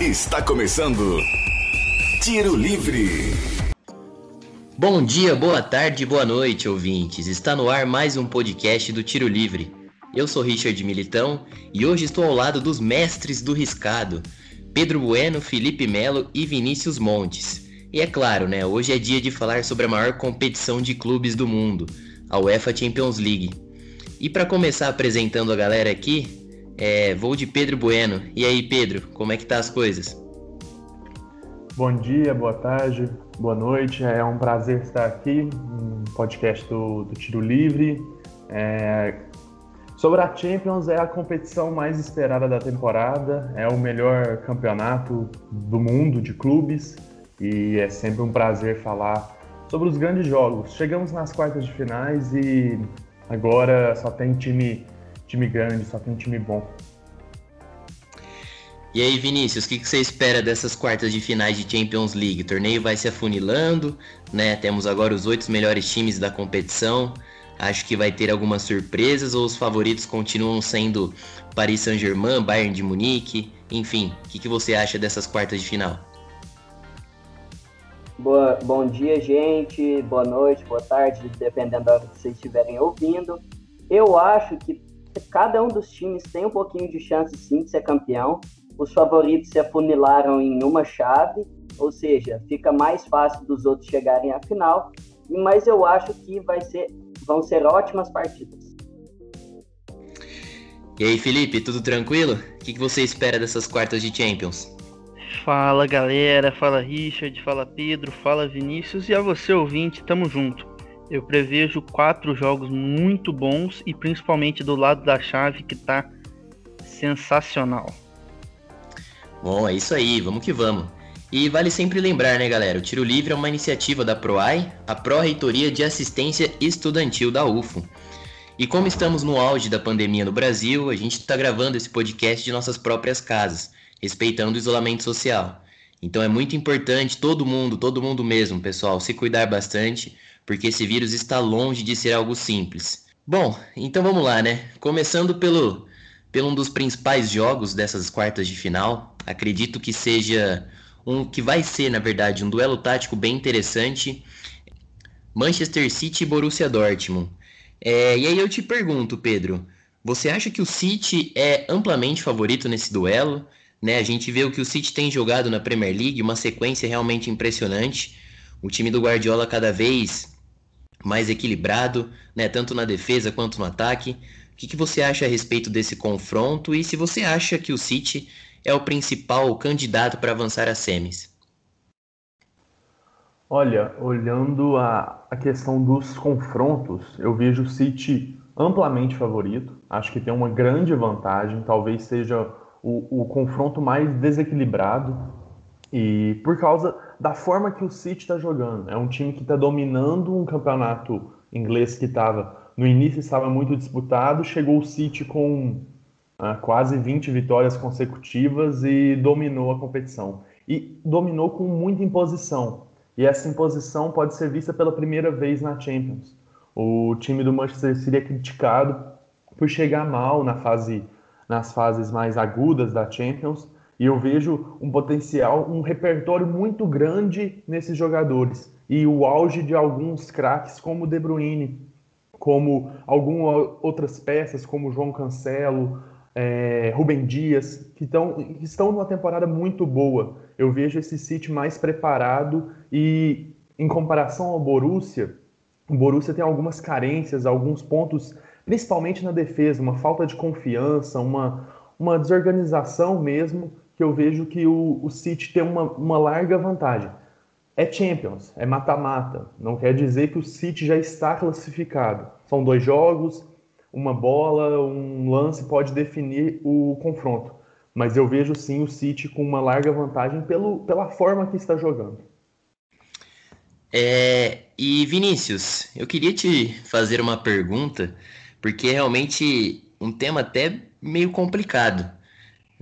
Está começando Tiro Livre. Bom dia, boa tarde, boa noite, ouvintes. Está no ar mais um podcast do Tiro Livre. Eu sou Richard Militão e hoje estou ao lado dos mestres do riscado, Pedro Bueno, Felipe Melo e Vinícius Montes. E é claro, né, hoje é dia de falar sobre a maior competição de clubes do mundo, a UEFA Champions League. E para começar apresentando a galera aqui, é, vou de Pedro Bueno. E aí, Pedro, como é que tá as coisas? Bom dia, boa tarde, boa noite. É um prazer estar aqui no podcast do, do Tiro Livre. É, sobre a Champions, é a competição mais esperada da temporada, é o melhor campeonato do mundo de clubes e é sempre um prazer falar sobre os grandes jogos. Chegamos nas quartas de finais e agora só tem time time grande, só tem time bom. E aí, Vinícius, o que, que você espera dessas quartas de finais de Champions League? O torneio vai se afunilando, né? Temos agora os oito melhores times da competição. Acho que vai ter algumas surpresas ou os favoritos continuam sendo Paris Saint-Germain, Bayern de Munique, enfim. O que, que você acha dessas quartas de final? Boa, bom dia, gente. Boa noite, boa tarde, dependendo da hora que vocês estiverem ouvindo. Eu acho que cada um dos times tem um pouquinho de chance sim de ser campeão. Os favoritos se afunilaram em uma chave, ou seja, fica mais fácil dos outros chegarem à final. Mas eu acho que vai ser, vão ser ótimas partidas. E aí, Felipe, tudo tranquilo? O que você espera dessas quartas de Champions? Fala galera, fala Richard, fala Pedro, fala Vinícius e a você ouvinte, tamo junto. Eu prevejo quatro jogos muito bons e principalmente do lado da chave que tá sensacional. Bom, é isso aí, vamos que vamos. E vale sempre lembrar, né, galera? O Tiro Livre é uma iniciativa da PROAI, a Pró-Reitoria de Assistência Estudantil da UFO. E como estamos no auge da pandemia no Brasil, a gente está gravando esse podcast de nossas próprias casas, respeitando o isolamento social. Então é muito importante todo mundo, todo mundo mesmo, pessoal, se cuidar bastante porque esse vírus está longe de ser algo simples. Bom, então vamos lá, né? Começando pelo, pelo um dos principais jogos dessas quartas de final, acredito que seja um que vai ser, na verdade, um duelo tático bem interessante. Manchester City e Borussia Dortmund. É, e aí eu te pergunto, Pedro, você acha que o City é amplamente favorito nesse duelo? Né, a gente vê o que o City tem jogado na Premier League, uma sequência realmente impressionante. O time do Guardiola cada vez mais equilibrado, né, tanto na defesa quanto no ataque. O que, que você acha a respeito desse confronto e se você acha que o City é o principal candidato para avançar às semis? Olha, olhando a, a questão dos confrontos, eu vejo o City amplamente favorito. Acho que tem uma grande vantagem, talvez seja o, o confronto mais desequilibrado. E por causa da forma que o City está jogando. É um time que está dominando um campeonato inglês que estava no início estava muito disputado, chegou o City com quase 20 vitórias consecutivas e dominou a competição. E dominou com muita imposição. E essa imposição pode ser vista pela primeira vez na Champions. O time do Manchester City é criticado por chegar mal na fase, nas fases mais agudas da Champions, e eu vejo um potencial, um repertório muito grande nesses jogadores. E o auge de alguns craques como o De Bruyne, como algumas outras peças, como João Cancelo, é, Rubem Dias, que, tão, estão numa temporada muito boa. Eu vejo esse City mais preparado e, em comparação ao Borussia, o Borussia tem algumas carências, alguns pontos, principalmente na defesa, uma falta de confiança, uma, uma desorganização mesmo, que eu vejo que o, o City tem uma, uma larga vantagem. É Champions, é mata-mata. Não quer dizer que o City já está classificado. São dois jogos, uma bola, um lance pode definir o confronto. Mas eu vejo sim o City com uma larga vantagem pelo, pela forma que está jogando. É, e Vinícius, eu queria te fazer uma pergunta, porque é realmente um tema até meio complicado.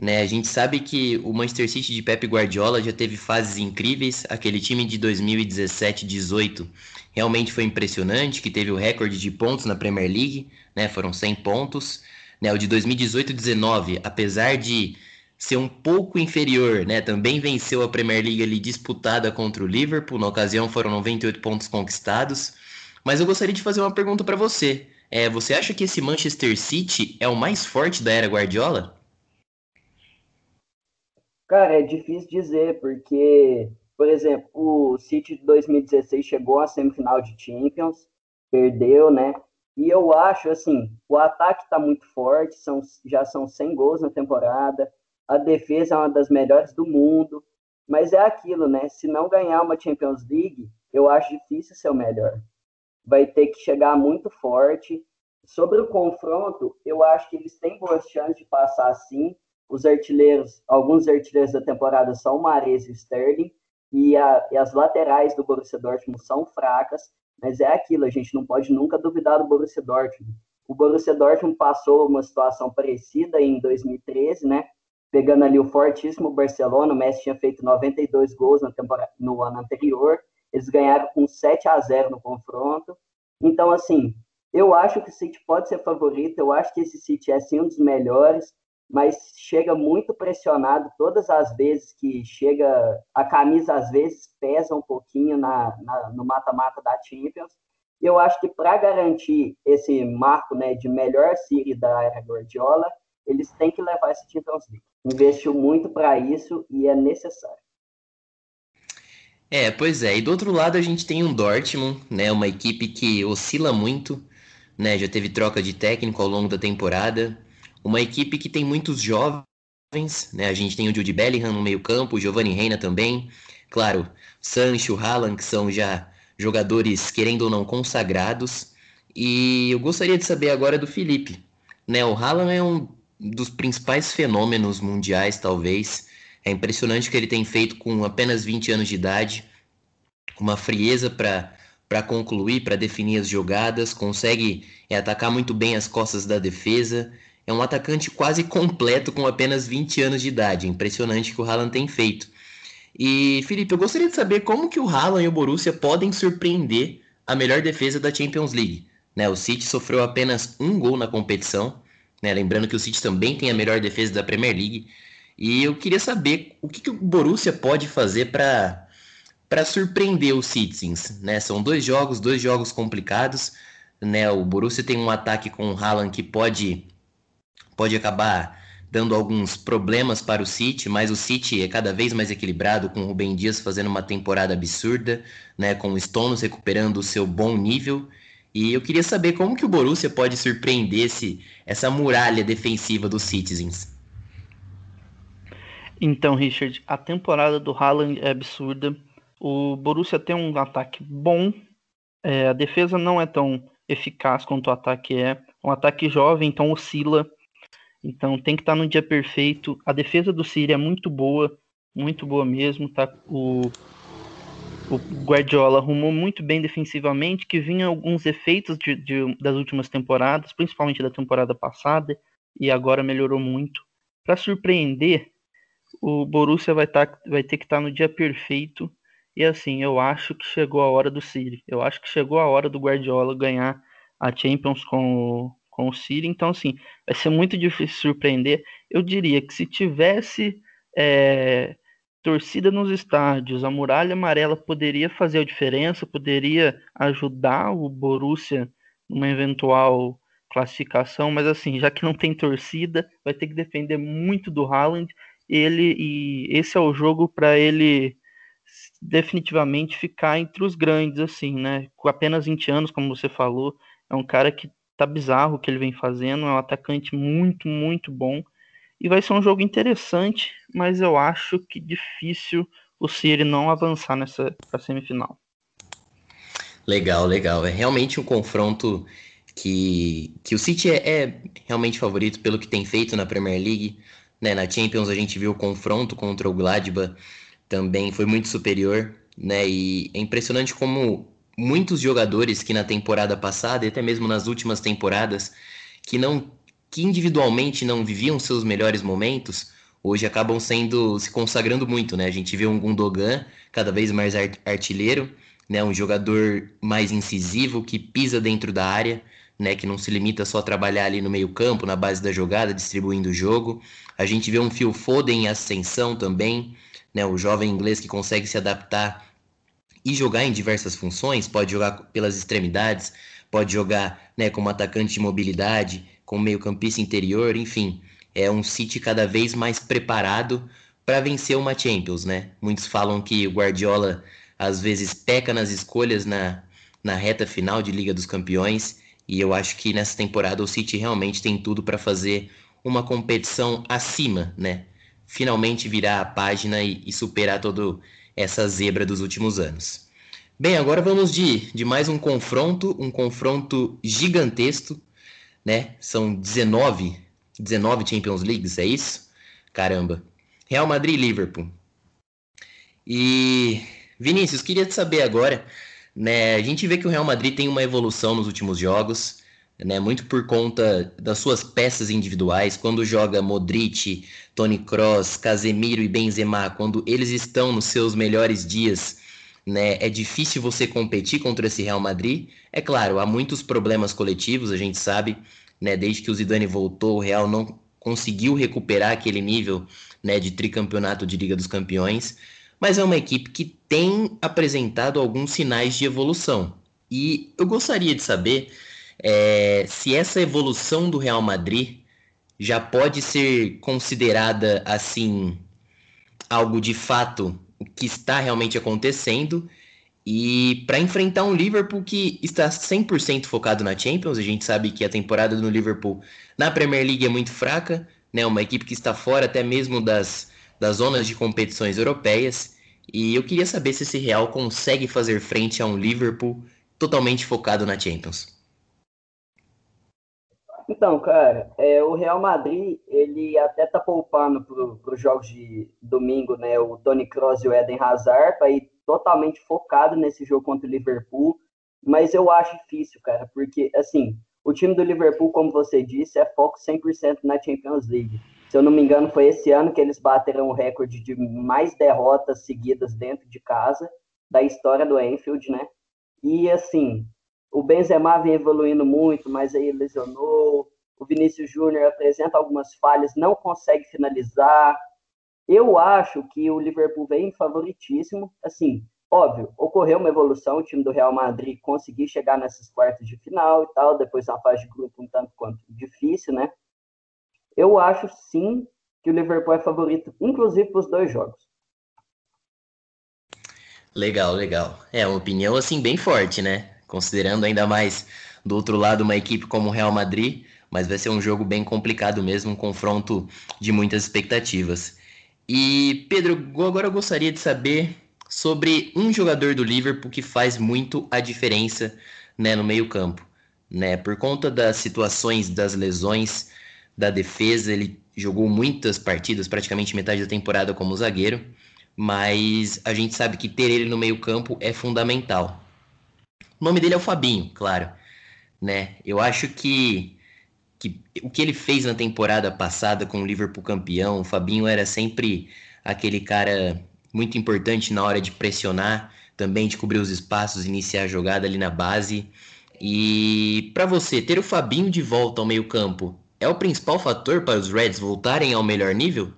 Né, a gente sabe que o Manchester City de Pep Guardiola já teve fases incríveis. Aquele time de 2017-18 realmente foi impressionante, que teve o recorde de pontos na Premier League, né, foram 100 pontos. Né, o de 2018-19, apesar de ser um pouco inferior, né? Também venceu a Premier League ali disputada contra o Liverpool, na ocasião foram 98 pontos conquistados. Mas eu gostaria de fazer uma pergunta para você. É, você acha que esse Manchester City é o mais forte da era Guardiola? Cara, é difícil dizer, porque, por exemplo, o City de 2016 chegou à semifinal de Champions, perdeu, né? E eu acho, assim, o ataque está muito forte, são, já são 100 gols na temporada, a defesa é uma das melhores do mundo, mas é aquilo, né? Se não ganhar uma Champions League, eu acho difícil ser o melhor. Vai ter que chegar muito forte. Sobre o confronto, eu acho que eles têm boas chances de passar sim. Os artilheiros, alguns artilheiros da temporada são o Mares e o Sterling, e, a, e as laterais do Borussia Dortmund são fracas, mas é aquilo, a gente não pode nunca duvidar do Borussia Dortmund. O Borussia Dortmund passou uma situação parecida em 2013, né? Pegando ali o fortíssimo Barcelona, o Messi tinha feito 92 gols no ano anterior, eles ganharam com 7 a 0 no confronto. Então, assim, eu acho que o City pode ser favorito, eu acho que esse City é sim um dos melhores, mas chega muito pressionado todas as vezes que chega. A camisa às vezes pesa um pouquinho na, na no mata-mata da Champions. Eu acho que para garantir esse marco né, de melhor City da era Guardiola, eles têm que levar esse Champions League. Investiu muito para isso e é necessário. É, pois é. E do outro lado a gente tem um Dortmund, né, uma equipe que oscila muito, né, já teve troca de técnico ao longo da temporada, uma equipe que tem muitos jovens, né? A gente tem o Jude Bellingham no meio-campo, o Giovanni Reina também. Claro, Sancho, Haaland, que são já jogadores, querendo ou não, consagrados. E eu gostaria de saber agora do Felipe. Né, o Haaland é um dos principais fenômenos mundiais, talvez. É impressionante o que ele tem feito com apenas 20 anos de idade, uma frieza para concluir, para definir as jogadas, consegue é, atacar muito bem as costas da defesa, é um atacante quase completo com apenas 20 anos de idade. Impressionante que o Haaland tem feito. E, Felipe, eu gostaria de saber como que o Haaland e o Borussia podem surpreender a melhor defesa da Champions League. Né, o City sofreu apenas um gol na competição. Né, lembrando que o City também tem a melhor defesa da Premier League. E eu queria saber o que, que o Borussia pode fazer para para surpreender os Citizens, né? São dois jogos, dois jogos complicados, né? O Borussia tem um ataque com o Haaland que pode pode acabar dando alguns problemas para o City, mas o City é cada vez mais equilibrado, com o Rubem Dias fazendo uma temporada absurda, né, com o Stones recuperando o seu bom nível. E eu queria saber como que o Borussia pode surpreender esse, essa muralha defensiva dos Citizens. Então, Richard, a temporada do Haaland é absurda. O Borussia tem um ataque bom, é, a defesa não é tão eficaz quanto o ataque é. Um ataque jovem, então oscila. Então tem que estar tá no dia perfeito. A defesa do City é muito boa, muito boa mesmo. Tá? O, o Guardiola arrumou muito bem defensivamente, que vinha alguns efeitos de, de, das últimas temporadas, principalmente da temporada passada, e agora melhorou muito. Para surpreender, o Borussia vai, tá, vai ter que estar tá no dia perfeito. E assim, eu acho que chegou a hora do City. Eu acho que chegou a hora do Guardiola ganhar a Champions com o, com o City. Então, assim, vai ser muito difícil surpreender. Eu diria que se tivesse é, torcida nos estádios, a muralha amarela poderia fazer a diferença, poderia ajudar o Borussia numa eventual classificação, mas assim, já que não tem torcida, vai ter que defender muito do Haaland. Ele e esse é o jogo para ele definitivamente ficar entre os grandes assim, né? Com apenas 20 anos, como você falou, é um cara que tá bizarro o que ele vem fazendo, é um atacante muito, muito bom. E vai ser um jogo interessante, mas eu acho que difícil o City não avançar nessa semifinal. Legal, legal. É realmente um confronto que, que o City é, é, realmente favorito pelo que tem feito na Premier League. Né? Na Champions a gente viu o confronto contra o Gladbach, também foi muito superior. Né? E é impressionante como muitos jogadores que na temporada passada e até mesmo nas últimas temporadas que não que individualmente não viviam seus melhores momentos, hoje acabam sendo se consagrando muito, né? A gente vê um Gundogan cada vez mais artilheiro, né? Um jogador mais incisivo que pisa dentro da área, né, que não se limita só a trabalhar ali no meio-campo, na base da jogada, distribuindo o jogo. A gente vê um Phil Foden em ascensão também, né, o jovem inglês que consegue se adaptar e jogar em diversas funções, pode jogar pelas extremidades, pode jogar né, como atacante de mobilidade, como meio-campista interior, enfim. É um City cada vez mais preparado para vencer uma Champions, né? Muitos falam que o Guardiola às vezes peca nas escolhas na, na reta final de Liga dos Campeões, e eu acho que nessa temporada o City realmente tem tudo para fazer uma competição acima, né? Finalmente virar a página e, e superar todo essa zebra dos últimos anos. Bem, agora vamos de, de mais um confronto, um confronto gigantesco, né? São 19, 19 Champions Leagues, é isso? Caramba. Real Madrid e Liverpool. E Vinícius, queria te saber agora, né? A gente vê que o Real Madrid tem uma evolução nos últimos jogos, né? Muito por conta das suas peças individuais. Quando joga Modric, Toni Kroos, Casemiro e Benzema, quando eles estão nos seus melhores dias, né? É difícil você competir contra esse Real Madrid. É claro, há muitos problemas coletivos, a gente sabe, né? Desde que o Zidane voltou, o Real não conseguiu recuperar aquele nível, né? De tricampeonato de Liga dos Campeões mas é uma equipe que tem apresentado alguns sinais de evolução. E eu gostaria de saber é, se essa evolução do Real Madrid já pode ser considerada assim algo de fato que está realmente acontecendo e para enfrentar um Liverpool que está 100% focado na Champions, a gente sabe que a temporada do Liverpool na Premier League é muito fraca, né? Uma equipe que está fora até mesmo das das zonas de competições europeias. E eu queria saber se esse Real consegue fazer frente a um Liverpool totalmente focado na Champions. Então, cara, é, o Real Madrid, ele até tá poupando para os jogos de domingo, né, o Tony Kroos e o Eden Hazard, para ir totalmente focado nesse jogo contra o Liverpool, mas eu acho difícil, cara, porque, assim, o time do Liverpool, como você disse, é foco 100% na Champions League. Se eu não me engano, foi esse ano que eles bateram o recorde de mais derrotas seguidas dentro de casa da história do Enfield, né? E assim, o Benzema vem evoluindo muito, mas aí lesionou. O Vinícius Júnior apresenta algumas falhas, não consegue finalizar. Eu acho que o Liverpool vem favoritíssimo. Assim, óbvio, ocorreu uma evolução, o time do Real Madrid conseguiu chegar nessas quartas de final e tal, depois uma fase de grupo um tanto quanto difícil, né? Eu acho sim que o Liverpool é favorito, inclusive para os dois jogos. Legal, legal. É uma opinião assim bem forte, né? Considerando ainda mais do outro lado uma equipe como o Real Madrid, mas vai ser um jogo bem complicado mesmo, um confronto de muitas expectativas. E Pedro, agora eu gostaria de saber sobre um jogador do Liverpool que faz muito a diferença, né, no meio-campo, né? Por conta das situações das lesões, da defesa, ele jogou muitas partidas, praticamente metade da temporada como zagueiro, mas a gente sabe que ter ele no meio-campo é fundamental. O nome dele é o Fabinho, claro, né? Eu acho que, que o que ele fez na temporada passada com o Liverpool campeão, o Fabinho era sempre aquele cara muito importante na hora de pressionar, também de cobrir os espaços, iniciar a jogada ali na base. E para você ter o Fabinho de volta ao meio-campo é o principal fator para os Reds voltarem ao melhor nível?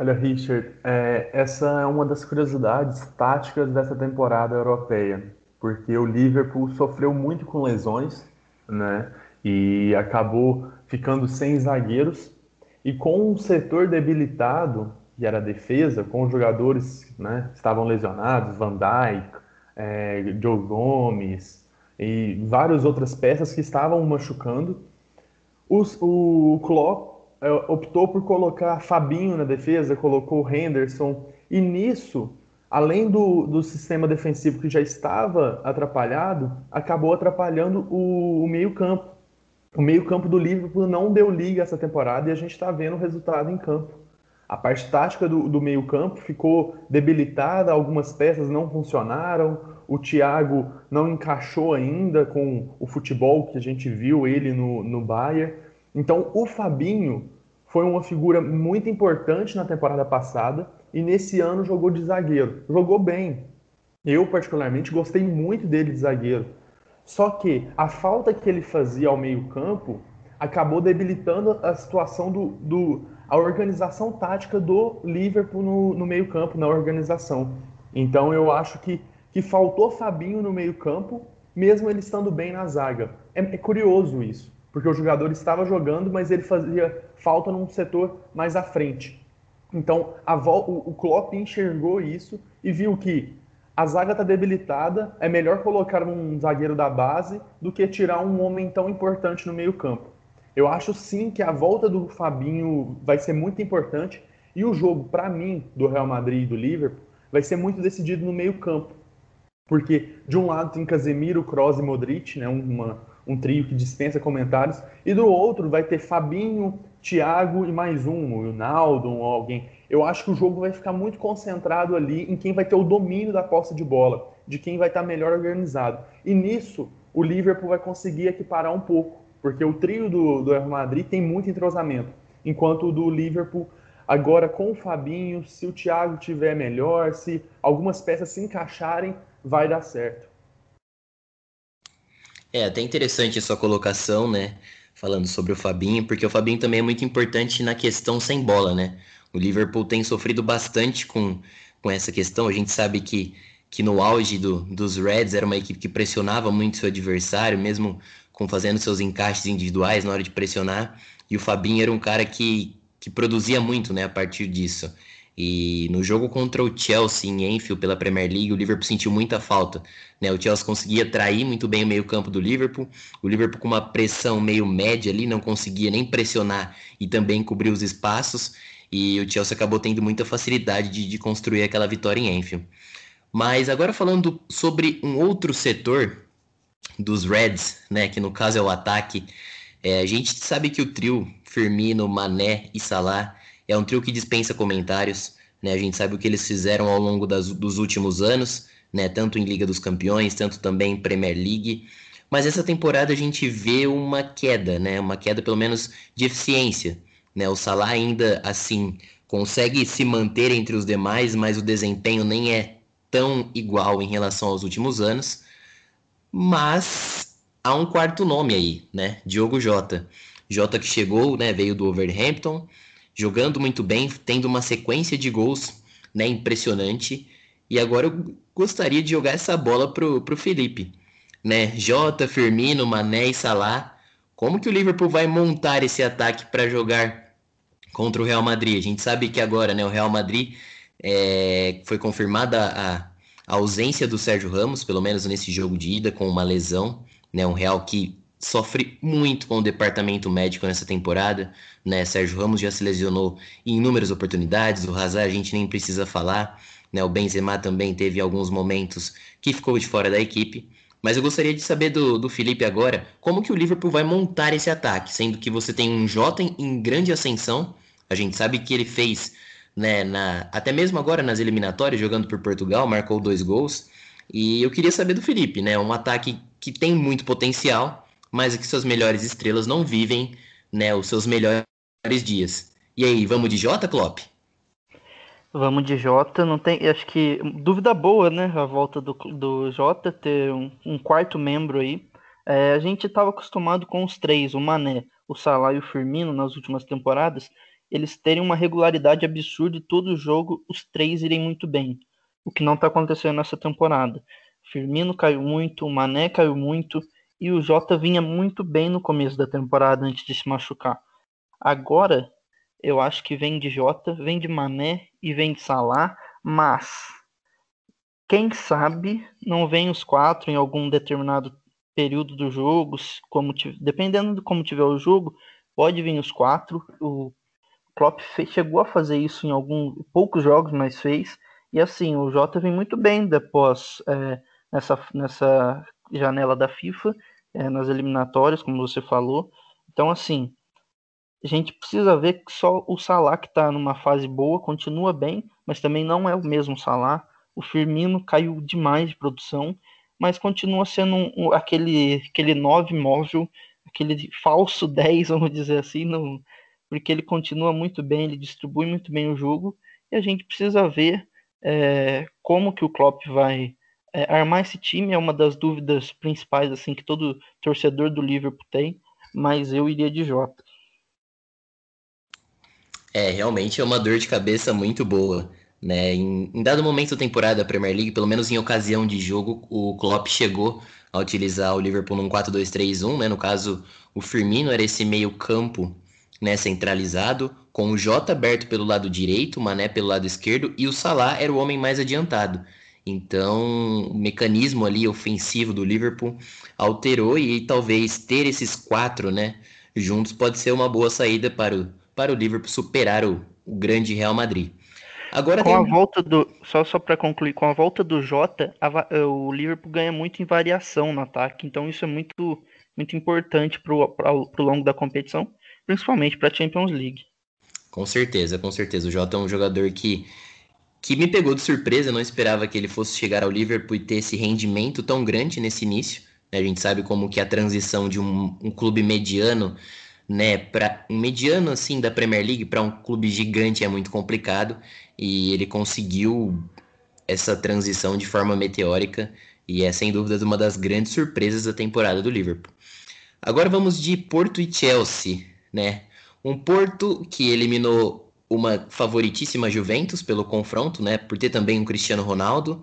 Olha, Richard, é, essa é uma das curiosidades táticas dessa temporada europeia, porque o Liverpool sofreu muito com lesões, né? E acabou ficando sem zagueiros e com um setor debilitado, que era a defesa, com jogadores né, que estavam lesionados, Van Dijk, é, Joe Gomes, e várias outras peças que estavam machucando. Os, o Klopp optou por colocar Fabinho na defesa, colocou Henderson, e nisso, além do, do sistema defensivo que já estava atrapalhado, acabou atrapalhando o, o meio-campo. O meio-campo do Liverpool não deu liga essa temporada e a gente está vendo o resultado em campo. A parte tática do, do meio-campo ficou debilitada, algumas peças não funcionaram, o Thiago não encaixou ainda com o futebol que a gente viu ele no, no Bayern. Então, o Fabinho foi uma figura muito importante na temporada passada e nesse ano jogou de zagueiro. Jogou bem. Eu, particularmente, gostei muito dele de zagueiro. Só que a falta que ele fazia ao meio-campo acabou debilitando a situação do, do a organização tática do Liverpool no, no meio-campo, na organização. Então eu acho que, que faltou Fabinho no meio-campo, mesmo ele estando bem na zaga. É, é, curioso isso, porque o jogador estava jogando, mas ele fazia falta num setor mais à frente. Então o, o Klopp enxergou isso e viu que a zaga está debilitada, é melhor colocar um zagueiro da base do que tirar um homem tão importante no meio-campo. Eu acho sim que a volta do Fabinho vai ser muito importante e o jogo, para mim, do Real Madrid e do Liverpool, vai ser muito decidido no meio-campo. Porque de um lado tem Casemiro, Kroos e Modric, né, uma, um trio que dispensa comentários, e do outro vai ter Fabinho, Thiago e mais um, o Ronaldo ou alguém. Eu acho que o jogo vai ficar muito concentrado ali em quem vai ter o domínio da posse de bola, de quem vai estar melhor organizado. E nisso, o Liverpool vai conseguir equiparar um pouco porque o trio do, do Real Madrid tem muito entrosamento, enquanto o do Liverpool, agora com o Fabinho, se o Thiago tiver melhor, se algumas peças se encaixarem, vai dar certo. É até interessante a sua colocação, né? Falando sobre o Fabinho, porque o Fabinho também é muito importante na questão sem bola, né? O Liverpool tem sofrido bastante com, com essa questão. A gente sabe que, que no auge do, dos Reds era uma equipe que pressionava muito seu adversário, mesmo com fazendo seus encaixes individuais na hora de pressionar. E o Fabinho era um cara que, que produzia muito né, a partir disso. E no jogo contra o Chelsea em Enfield pela Premier League, o Liverpool sentiu muita falta. Né? O Chelsea conseguia trair muito bem o meio-campo do Liverpool. O Liverpool com uma pressão meio média ali, não conseguia nem pressionar e também cobrir os espaços. E o Chelsea acabou tendo muita facilidade de, de construir aquela vitória em Enfield. Mas agora falando sobre um outro setor dos Reds, né, que no caso é o ataque, é, a gente sabe que o trio Firmino, Mané e Salah é um trio que dispensa comentários, né? A gente sabe o que eles fizeram ao longo das, dos últimos anos, né? Tanto em Liga dos Campeões, tanto também em Premier League. Mas essa temporada a gente vê uma queda, né? Uma queda pelo menos de eficiência, né? O Salah ainda assim consegue se manter entre os demais, mas o desempenho nem é tão igual em relação aos últimos anos. Mas há um quarto nome aí, né? Diogo Jota. Jota que chegou, né? Veio do Overhampton, jogando muito bem, tendo uma sequência de gols, né? Impressionante. E agora eu gostaria de jogar essa bola pro, pro Felipe, né? Jota, Firmino, Mané e Salah. Como que o Liverpool vai montar esse ataque para jogar contra o Real Madrid? A gente sabe que agora, né? O Real Madrid é, foi confirmada a a ausência do Sérgio Ramos, pelo menos nesse jogo de ida, com uma lesão, né? Um Real que sofre muito com o departamento médico nessa temporada, né? Sérgio Ramos já se lesionou em inúmeras oportunidades, o Hazard a gente nem precisa falar, né? O Benzema também teve alguns momentos que ficou de fora da equipe. Mas eu gostaria de saber do, do Felipe agora, como que o Liverpool vai montar esse ataque, sendo que você tem um Jota em, em grande ascensão, a gente sabe que ele fez né, na, até mesmo agora nas eliminatórias, jogando por Portugal, marcou dois gols. E eu queria saber do Felipe, né? Um ataque que tem muito potencial, mas que suas melhores estrelas não vivem né, os seus melhores dias. E aí, vamos de Jota, Klopp? Vamos de Jota, não tem, acho que dúvida boa, né? A volta do, do Jota ter um, um quarto membro aí. É, a gente estava acostumado com os três, o Mané, o Salah e o Firmino nas últimas temporadas, eles terem uma regularidade absurda e todo jogo os três irem muito bem. O que não está acontecendo nessa temporada. Firmino caiu muito, o Mané caiu muito e o Jota vinha muito bem no começo da temporada antes de se machucar. Agora, eu acho que vem de Jota, vem de Mané e vem de Salah, mas quem sabe não vem os quatro em algum determinado período do jogo, como dependendo de como tiver o jogo, pode vir os quatro. O Klopp chegou a fazer isso em alguns poucos jogos, mas fez. E assim, o Jota vem muito bem depois é, nessa, nessa janela da FIFA, é, nas eliminatórias, como você falou. Então, assim, a gente precisa ver que só o Salah que está numa fase boa continua bem, mas também não é o mesmo Salah. O Firmino caiu demais de produção, mas continua sendo um, um, aquele, aquele 9 móvel, aquele falso 10, vamos dizer assim, porque ele continua muito bem, ele distribui muito bem o jogo, e a gente precisa ver é, como que o Klopp vai É, armar esse time é uma das dúvidas principais assim que todo torcedor do Liverpool tem, mas eu iria de Jota. É, realmente é uma dor de cabeça muito boa. Né? Em, em dado momento da temporada da Premier League, pelo menos em ocasião de jogo, o Klopp chegou a utilizar o Liverpool num 4-2-3-1, né? No caso, o Firmino era esse meio campo né, centralizado, com o Jota aberto pelo lado direito, o Mané pelo lado esquerdo e o Salah era o homem mais adiantado. Então, o mecanismo ali ofensivo do Liverpool alterou e talvez ter esses quatro, né, juntos pode ser uma boa saída para o, para o Liverpool superar o, o grande Real Madrid. Agora com tem... a volta do só só para concluir, com a volta do Jota, a, eh, o Liverpool ganha muito em variação no ataque, então isso é muito muito importante para o longo da competição, principalmente para a Champions League. Com certeza, com certeza. O Jota é um jogador que que me pegou de surpresa, não esperava que ele fosse chegar ao Liverpool e ter esse rendimento tão grande nesse início. Né? A gente sabe como que a transição de um, um clube mediano né, para um mediano assim da Premier League para um clube gigante é muito complicado e ele conseguiu essa transição de forma meteórica e é sem dúvida uma das grandes surpresas da temporada do Liverpool. Agora vamos de Porto e Chelsea, né? Um Porto que eliminou uma favoritíssima Juventus pelo confronto, né? Por ter também um Cristiano Ronaldo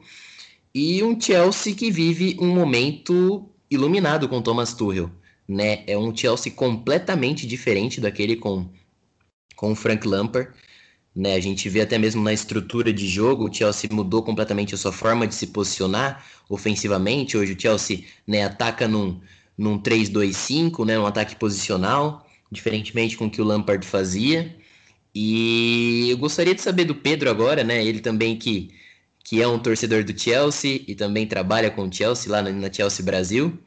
e um Chelsea que vive um momento iluminado com Thomas Tuchel né? É um Chelsea completamente diferente daquele com, com Frank Lampard. Né, a gente vê até mesmo na estrutura de jogo, o Chelsea mudou completamente a sua forma de se posicionar ofensivamente. Hoje o Chelsea né, ataca num, num 3-2-5, né, um ataque posicional, diferentemente com o que o Lampard fazia. E eu gostaria de saber do Pedro agora, né, ele também que, que é um torcedor do Chelsea e também trabalha com o Chelsea lá na, Chelsea Brasil.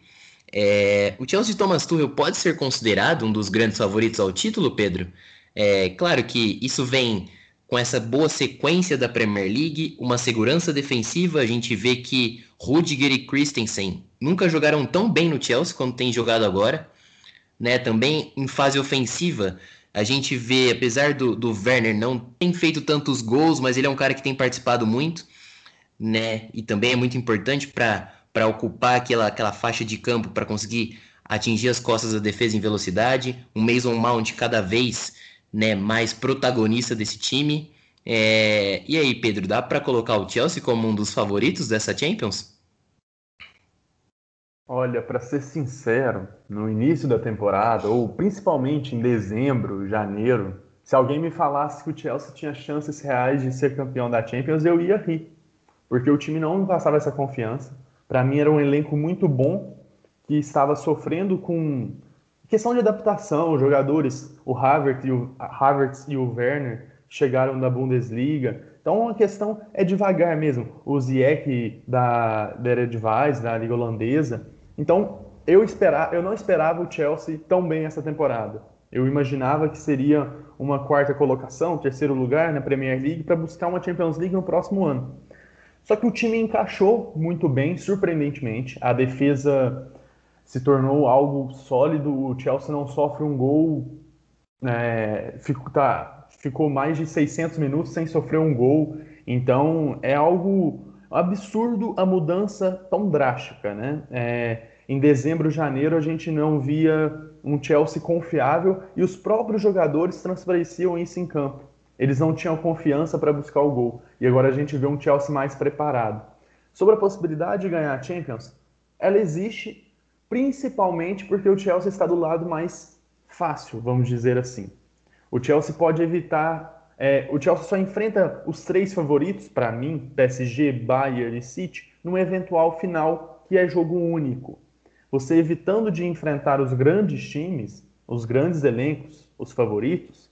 É, o Chelsea de Thomas Tuchel pode ser considerado um dos grandes favoritos ao título, Pedro? É claro que isso vem com essa boa sequência da Premier League, uma segurança defensiva. A gente vê que Rudiger e Christensen nunca jogaram tão bem no Chelsea quanto tem jogado agora. Né? Também em fase ofensiva, a gente vê, apesar do, do Werner não tem feito tantos gols, mas ele é um cara que tem participado muito, né? E também é muito importante para para ocupar aquela, aquela faixa de campo para conseguir atingir as costas da defesa em velocidade. Um Mason Mount cada vez né, mais protagonista desse time. É... E aí, Pedro, dá para colocar o Chelsea como um dos favoritos dessa Champions? Olha, para ser sincero, no início da temporada, ou principalmente em dezembro, janeiro, se alguém me falasse que o Chelsea tinha chances reais de ser campeão da Champions, eu ia rir. Porque o time não me passava essa confiança. Para mim era um elenco muito bom que estava sofrendo com questão de adaptação. Os jogadores, o Havertz e o, Havertz e o Werner chegaram da Bundesliga. Então a questão é devagar mesmo. O Ziyech da, da Eredivisie, da Liga Holandesa. Então eu, esperar, eu não esperava o Chelsea tão bem essa temporada. Eu imaginava que seria uma quarta colocação, terceiro lugar na Premier League para buscar uma Champions League no próximo ano. Só que o time encaixou muito bem, surpreendentemente. A defesa se tornou algo sólido. O Chelsea não sofre um gol. É, ficou, tá, ficou mais de 600 minutos sem sofrer um gol. Então é algo absurdo a mudança tão drástica, né? É, em dezembro, janeiro, a gente não via um Chelsea confiável e os próprios jogadores transpareciam isso em campo. Eles não tinham confiança para buscar o gol. E agora a gente vê um Chelsea mais preparado. Sobre a possibilidade de ganhar a Champions, ela existe principalmente porque o Chelsea está do lado mais fácil, vamos dizer assim. O Chelsea pode evitar. É, o Chelsea só enfrenta os três favoritos, para mim, PSG, Bayern e City, num eventual final que é jogo único. Você evitando de enfrentar os grandes times, os grandes elencos, os favoritos,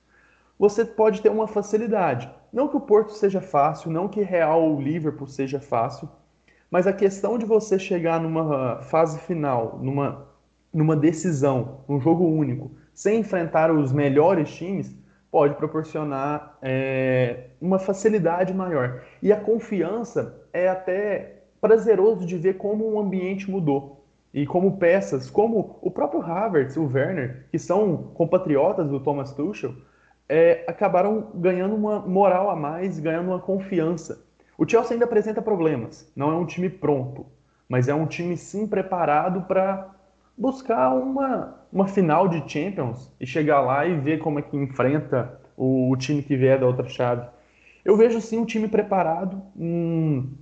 você pode ter uma facilidade. Não que o Porto seja fácil, não que Real ou Liverpool seja fácil, mas a questão de você chegar numa fase final, numa, numa decisão, num jogo único, sem enfrentar os melhores times, pode proporcionar é, uma facilidade maior. E a confiança é até prazeroso de ver como o ambiente mudou. E como peças, como o próprio Havertz, o Werner, que são compatriotas do Thomas Tuchel, é, acabaram ganhando uma moral a mais, ganhando uma confiança. O Chelsea ainda apresenta problemas, não é um time pronto, mas é um time sim preparado para buscar uma, uma final de Champions e chegar lá e ver como é que enfrenta o, o time que vier da outra chave. Eu vejo sim um time preparado, hum,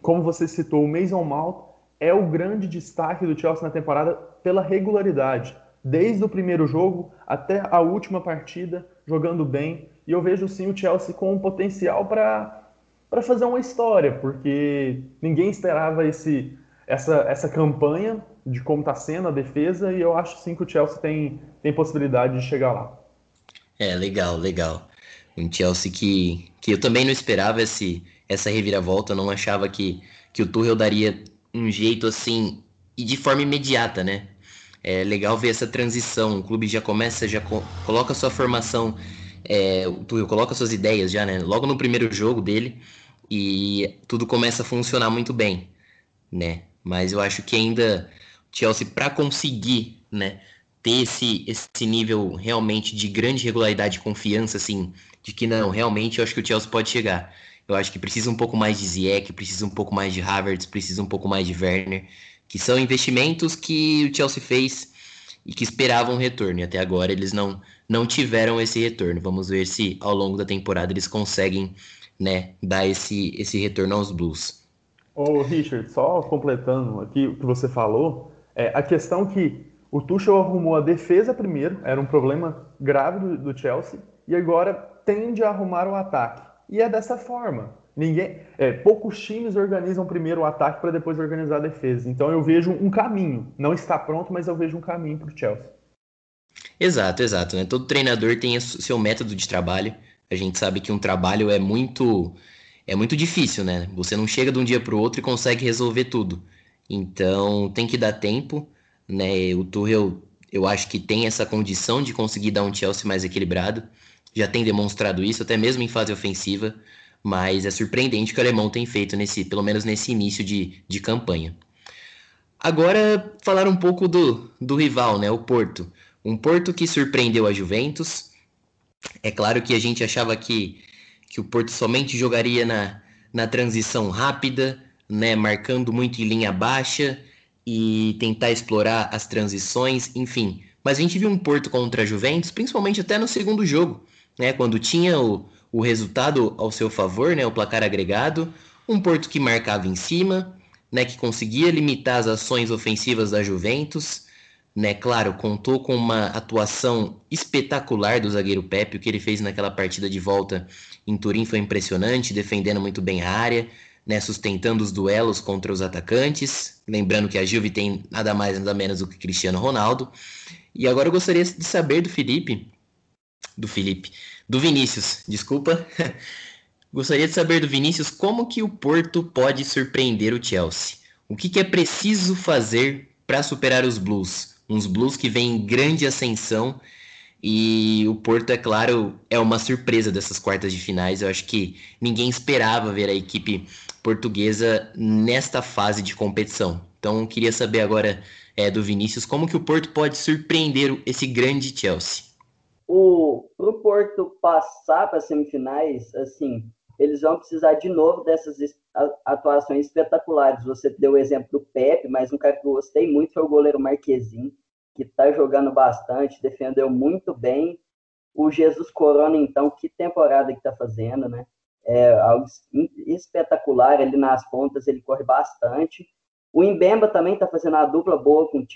como você citou, o Mason Mount é o grande destaque do Chelsea na temporada pela regularidade. Desde o primeiro jogo até a última partida, jogando bem. E eu vejo sim o Chelsea com um potencial para fazer uma história, porque ninguém esperava esse, essa, essa campanha de como está sendo a defesa, e eu acho sim que o Chelsea tem, tem possibilidade de chegar lá. É, legal, legal. Um Chelsea que, que eu também não esperava esse, essa reviravolta, eu não achava que, que o Tuchel daria um jeito assim, e de forma imediata, né? É legal ver essa transição, o clube já começa, já co coloca sua formação, é, o Tuchel coloca suas ideias já, né? Logo no primeiro jogo dele, e tudo começa a funcionar muito bem, né? Mas eu acho que ainda Chelsea para conseguir, né, ter esse, esse nível realmente de grande regularidade e confiança, assim, de que não, realmente eu acho que o Chelsea pode chegar. Eu acho que precisa um pouco mais de Ziyech, precisa um pouco mais de Havertz, precisa um pouco mais de Werner, que são investimentos que o Chelsea fez e que esperavam retorno. E até agora eles não, não tiveram esse retorno. Vamos ver se ao longo da temporada eles conseguem né, dar esse, esse retorno aos Blues. Ô, Richard, só completando aqui o que você falou, é, a questão que o Tuchel arrumou a defesa primeiro, era um problema grave do, do Chelsea, e agora tende a arrumar o ataque. E é dessa forma. Ninguém, é, poucos times organizam primeiro o ataque para depois organizar a defesa. Então eu vejo um caminho. Não está pronto, mas eu vejo um caminho para o Chelsea. Exato, exato. Né? Todo treinador tem seu método de trabalho. A gente sabe que um trabalho é muito é muito difícil, né? Você não chega de um dia para o outro e consegue resolver tudo. Então tem que dar tempo, né? O Tuchel, eu acho que tem essa condição de conseguir dar um Chelsea mais equilibrado. Já tem demonstrado isso, até mesmo em fase ofensiva. Mas é surpreendente o que o alemão tem feito nesse, pelo menos nesse início de, de campanha. Agora falar um pouco do, do rival, né? O Porto. Um Porto que surpreendeu a Juventus. É claro que a gente achava que, que o Porto somente jogaria na, na transição rápida, né, marcando muito em linha baixa e tentar explorar as transições, enfim. Mas a gente viu um Porto contra a Juventus, principalmente até no segundo jogo, né, quando tinha o, o resultado ao seu favor, né, o placar agregado, um Porto que marcava em cima, né, que conseguia limitar as ações ofensivas da Juventus, né, claro, contou com uma atuação espetacular do zagueiro Pepe, o que ele fez naquela partida de volta em Turim foi impressionante, defendendo muito bem a área, né, sustentando os duelos contra os atacantes. Lembrando que a Juve tem nada mais nada menos do que Cristiano Ronaldo. E agora eu gostaria de saber do Felipe, do Felipe, do Vinícius, desculpa. gostaria de saber do Vinícius como que o Porto pode surpreender o Chelsea. O que, que é preciso fazer para superar os Blues? Uns Blues que vêm em grande ascensão e o Porto, é claro, é uma surpresa dessas quartas de finais. Eu acho que ninguém esperava ver a equipe portuguesa nesta fase de competição. Então, queria saber agora é, do Vinícius como que o Porto pode surpreender esse grande Chelsea. O pro Porto passar para as semifinais, assim, eles vão precisar de novo dessas atuações espetaculares. Você deu o exemplo do Pepe, mas um cara que eu gostei muito foi o goleiro Marquezinho que está jogando bastante, defendeu muito bem. O Jesus Corona, então, que temporada que está fazendo, né? É algo espetacular ali nas pontas, ele corre bastante. O Imbemba também está fazendo uma dupla boa com o,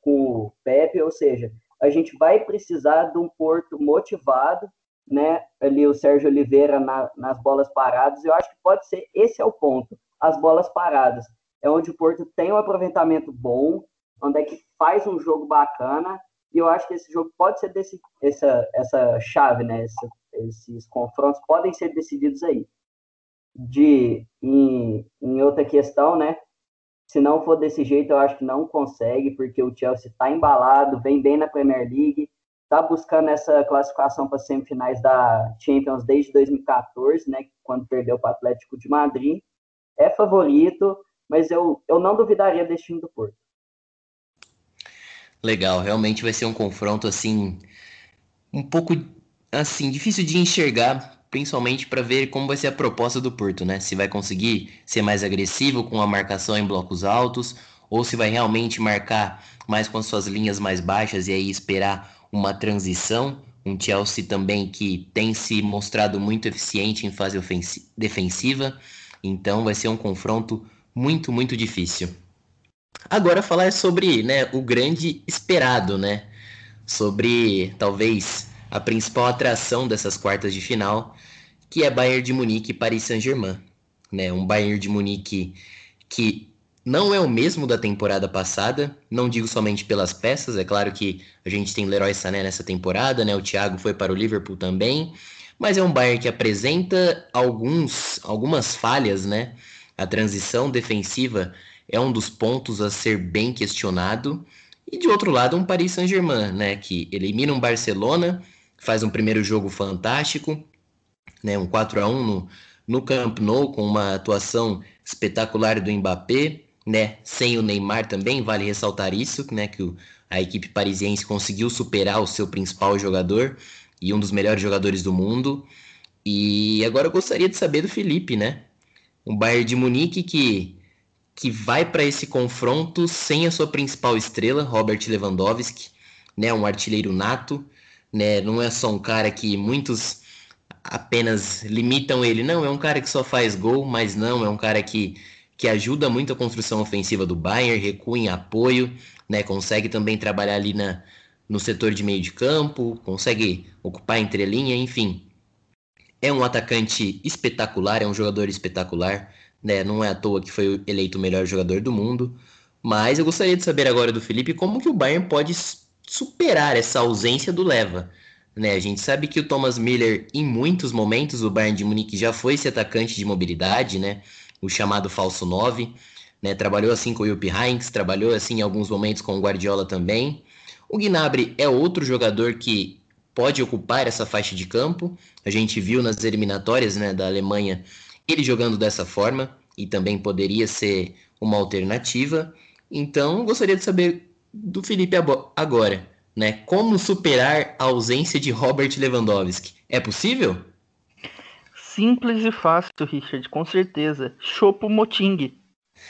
com o Pepe, ou seja, a gente vai precisar de um Porto motivado, né? Ali o Sérgio Oliveira na, nas bolas paradas, eu acho que pode ser, esse é o ponto, as bolas paradas. É onde o Porto tem um aproveitamento bom, onde é que faz um jogo bacana, e eu acho que esse jogo pode ser desse, essa, essa chave, né? Esse, esses confrontos podem ser decididos aí. De, em, em outra questão, né? Se não for desse jeito, eu acho que não consegue, porque o Chelsea está embalado, vem bem na Premier League, está buscando essa classificação para semifinais da Champions desde 2014, né? Quando perdeu para o Atlético de Madrid. É favorito, mas eu, eu não duvidaria desse time do Porto. Legal, realmente vai ser um confronto assim um pouco assim difícil de enxergar principalmente para ver como vai ser a proposta do Porto, né? Se vai conseguir ser mais agressivo com a marcação em blocos altos ou se vai realmente marcar mais com as suas linhas mais baixas e aí esperar uma transição. Um Chelsea também que tem se mostrado muito eficiente em fase defensiva, então vai ser um confronto muito, muito difícil. Agora falar sobre né, o grande esperado, né? Sobre talvez a principal atração dessas quartas de final, que é Bayern de Munique e Paris Saint-Germain. Né? Um Bayern de Munique que não é o mesmo da temporada passada, não digo somente pelas peças, é claro que a gente tem Leroy Sané nessa temporada, né? O Thiago foi para o Liverpool também, mas é um Bayern que apresenta alguns, algumas falhas, né? A transição defensiva é um dos pontos a ser bem questionado. E de outro lado, um Paris Saint-Germain, né, que elimina um Barcelona, faz um primeiro jogo fantástico, né, um 4 a 1 no, no Camp Nou com uma atuação espetacular do Mbappé, né? Sem o Neymar também, vale ressaltar isso, né? Que o, a equipe parisiense conseguiu superar o seu principal jogador e um dos melhores jogadores do mundo. E agora eu gostaria de saber do Felipe, né? Um Bayern de Munique que, que vai para esse confronto sem a sua principal estrela, Robert Lewandowski, né? Um artilheiro nato, né? Não é só um cara que muitos apenas limitam ele, não, é um cara que só faz gol, mas não, é um cara que que ajuda muito a construção ofensiva do Bayern, recua em apoio, né, consegue também trabalhar ali na, no setor de meio de campo, consegue ocupar entrelinha, enfim. É um atacante espetacular, é um jogador espetacular, né? Não é à toa que foi eleito o melhor jogador do mundo. Mas eu gostaria de saber agora do Felipe como que o Bayern pode superar essa ausência do Leva. Né? A gente sabe que o Thomas Miller, em muitos momentos, o Bayern de Munique já foi esse atacante de mobilidade, né? o chamado falso 9. Né? Trabalhou assim com o Jupp Heynckes, trabalhou assim em alguns momentos com o Guardiola também. O Gnabry é outro jogador que pode ocupar essa faixa de campo. A gente viu nas eliminatórias né, da Alemanha ele jogando dessa forma e também poderia ser uma alternativa. Então, gostaria de saber do Felipe agora, né? Como superar a ausência de Robert Lewandowski? É possível? Simples e fácil, Richard, com certeza. Chopo Moting.